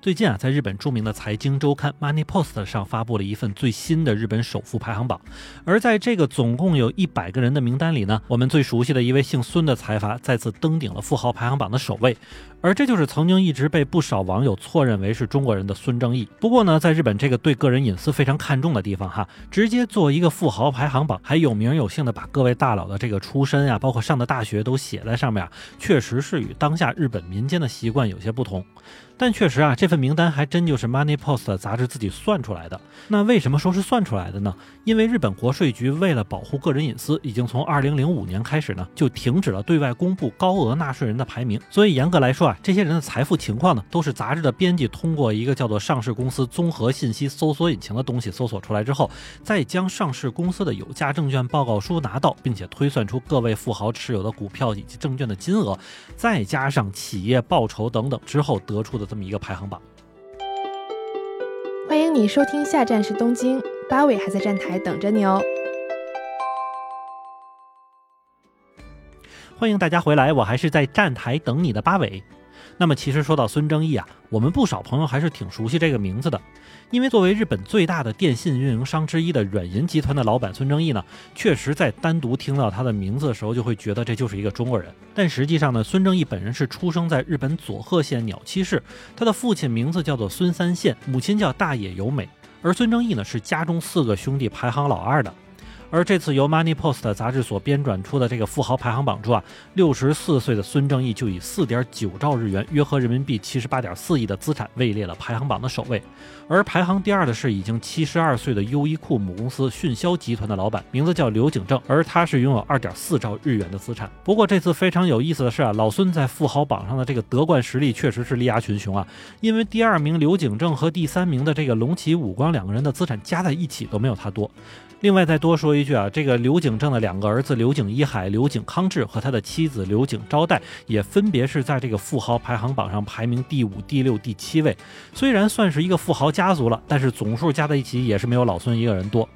最近啊，在日本著名的财经周刊 Money Post 上发布了一份最新的日本首富排行榜，而在这个总共有一百个人的名单里呢，我们最熟悉的一位姓孙的财阀再次登顶了富豪排行榜的首位，而这就是曾经一直被不少网友错认为是中国人的孙正义。不过呢，在日本这个对个人隐私非常看重的地方哈，直接做一个富豪排行榜，还有名有姓的把各位大佬的这个出身呀，包括上的大学都写在上面，确实是与当下日本民间的习惯有些不同。但确实啊，这份名单还真就是 Money Post 杂志自己算出来的。那为什么说是算出来的呢？因为日本国税局为了保护个人隐私，已经从2005年开始呢，就停止了对外公布高额纳税人的排名。所以严格来说啊，这些人的财富情况呢，都是杂志的编辑通过一个叫做上市公司综合信息搜索引擎的东西搜索出来之后，再将上市公司的有价证券报告书拿到，并且推算出各位富豪持有的股票以及证券的金额，再加上企业报酬等等之后得出的。这么一个排行榜。欢迎你收听，下站是东京，八尾还在站台等着你哦。欢迎大家回来，我还是在站台等你的八尾。那么，其实说到孙正义啊，我们不少朋友还是挺熟悉这个名字的，因为作为日本最大的电信运营商之一的软银集团的老板孙正义呢，确实在单独听到他的名字的时候，就会觉得这就是一个中国人。但实际上呢，孙正义本人是出生在日本佐贺县鸟栖市，他的父亲名字叫做孙三宪，母亲叫大野由美，而孙正义呢是家中四个兄弟排行老二的。而这次由 Money Post 杂志所编撰出的这个富豪排行榜中啊，六十四岁的孙正义就以四点九兆日元（约合人民币七十八点四亿）的资产位列了排行榜的首位。而排行第二的是已经七十二岁的优衣库母公司迅销集团的老板，名字叫刘景正，而他是拥有二点四兆日元的资产。不过这次非常有意思的是啊，老孙在富豪榜上的这个夺冠实力确实是力压群雄啊，因为第二名刘景正和第三名的这个龙崎武光两个人的资产加在一起都没有他多。另外再多说一句啊，这个刘景正的两个儿子刘景一海、刘景康志和他的妻子刘景昭代，也分别是在这个富豪排行榜上排名第五、第六、第七位。虽然算是一个富豪家族了，但是总数加在一起也是没有老孙一个人多。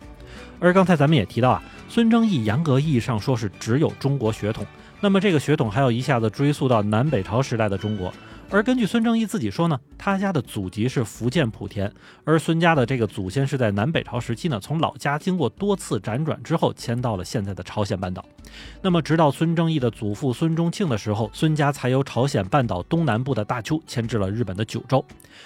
而刚才咱们也提到啊，孙正义严格意义上说是只有中国血统，那么这个血统还要一下子追溯到南北朝时代的中国。而根据孙正义自己说呢，他家的祖籍是福建莆田，而孙家的这个祖先是在南北朝时期呢，从老家经过多次辗转之后迁到了现在的朝鲜半岛。那么，直到孙正义的祖父孙中庆的时候，孙家才由朝鲜半岛东南部的大邱迁至了日本的九州。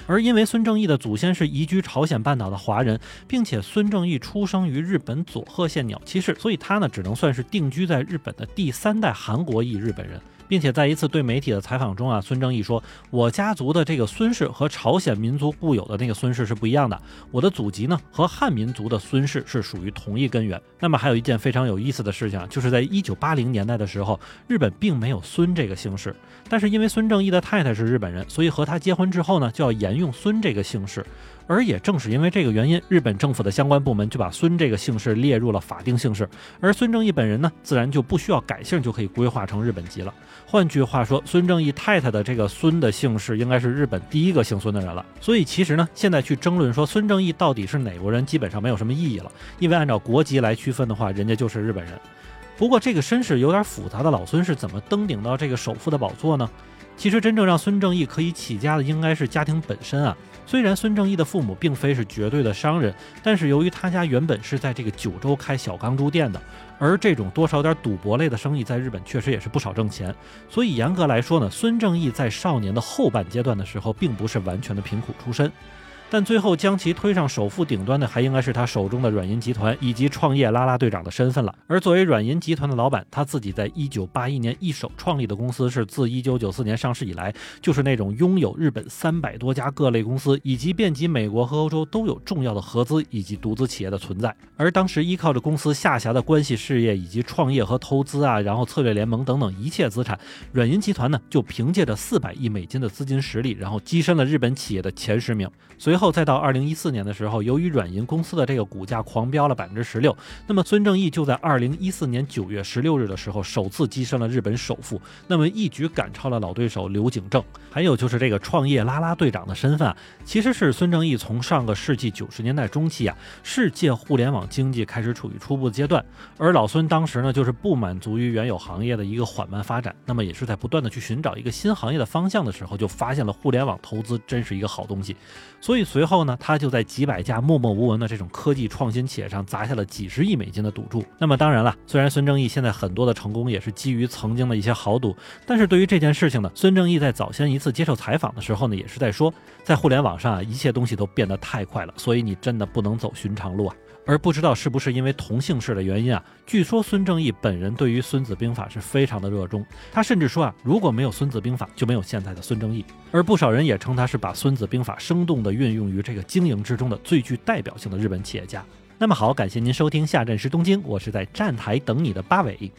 而因为孙正义的祖先是移居朝鲜半岛的华人，并且孙正义出生于日本佐贺县鸟栖市，所以他呢，只能算是定居在日本的第三代韩国裔日本人。并且在一次对媒体的采访中啊，孙正义说：“我家族的这个孙氏和朝鲜民族固有的那个孙氏是不一样的，我的祖籍呢和汉民族的孙氏是属于同一根源。”那么还有一件非常有意思的事情啊，就是在一九八零年代的时候，日本并没有孙这个姓氏，但是因为孙正义的太太是日本人，所以和他结婚之后呢，就要沿用孙这个姓氏。而也正是因为这个原因，日本政府的相关部门就把孙这个姓氏列入了法定姓氏，而孙正义本人呢，自然就不需要改姓就可以规划成日本籍了。换句话说，孙正义太太的这个孙的姓氏应该是日本第一个姓孙的人了。所以其实呢，现在去争论说孙正义到底是哪国人，基本上没有什么意义了，因为按照国籍来区分的话，人家就是日本人。不过这个身世有点复杂的老孙是怎么登顶到这个首富的宝座呢？其实真正让孙正义可以起家的，应该是家庭本身啊。虽然孙正义的父母并非是绝对的商人，但是由于他家原本是在这个九州开小钢珠店的，而这种多少点赌博类的生意在日本确实也是不少挣钱，所以严格来说呢，孙正义在少年的后半阶段的时候，并不是完全的贫苦出身。但最后将其推上首富顶端的，还应该是他手中的软银集团以及创业啦啦队长的身份了。而作为软银集团的老板，他自己在一九八一年一手创立的公司，是自一九九四年上市以来，就是那种拥有日本三百多家各类公司，以及遍及美国和欧洲都有重要的合资以及独资企业的存在。而当时依靠着公司下辖的关系事业以及创业和投资啊，然后策略联盟等等一切资产，软银集团呢就凭借着四百亿美金的资金实力，然后跻身了日本企业的前十名。随随后再到二零一四年的时候，由于软银公司的这个股价狂飙了百分之十六，那么孙正义就在二零一四年九月十六日的时候，首次跻身了日本首富，那么一举赶超了老对手刘景正。还有就是这个创业啦啦队长的身份啊，其实是孙正义从上个世纪九十年代中期啊，世界互联网经济开始处于初步阶段，而老孙当时呢，就是不满足于原有行业的一个缓慢发展，那么也是在不断的去寻找一个新行业的方向的时候，就发现了互联网投资真是一个好东西，所以随后呢，他就在几百家默默无闻的这种科技创新企业上砸下了几十亿美金的赌注。那么当然了，虽然孙正义现在很多的成功也是基于曾经的一些豪赌，但是对于这件事情呢，孙正义在早先一次接受采访的时候呢，也是在说，在互联网上啊，一切东西都变得太快了，所以你真的不能走寻常路啊。而不知道是不是因为同姓氏的原因啊，据说孙正义本人对于《孙子兵法》是非常的热衷，他甚至说啊，如果没有《孙子兵法》，就没有现在的孙正义。而不少人也称他是把《孙子兵法》生动地运用于这个经营之中的最具代表性的日本企业家。那么好，感谢您收听下站是东京，我是在站台等你的八尾。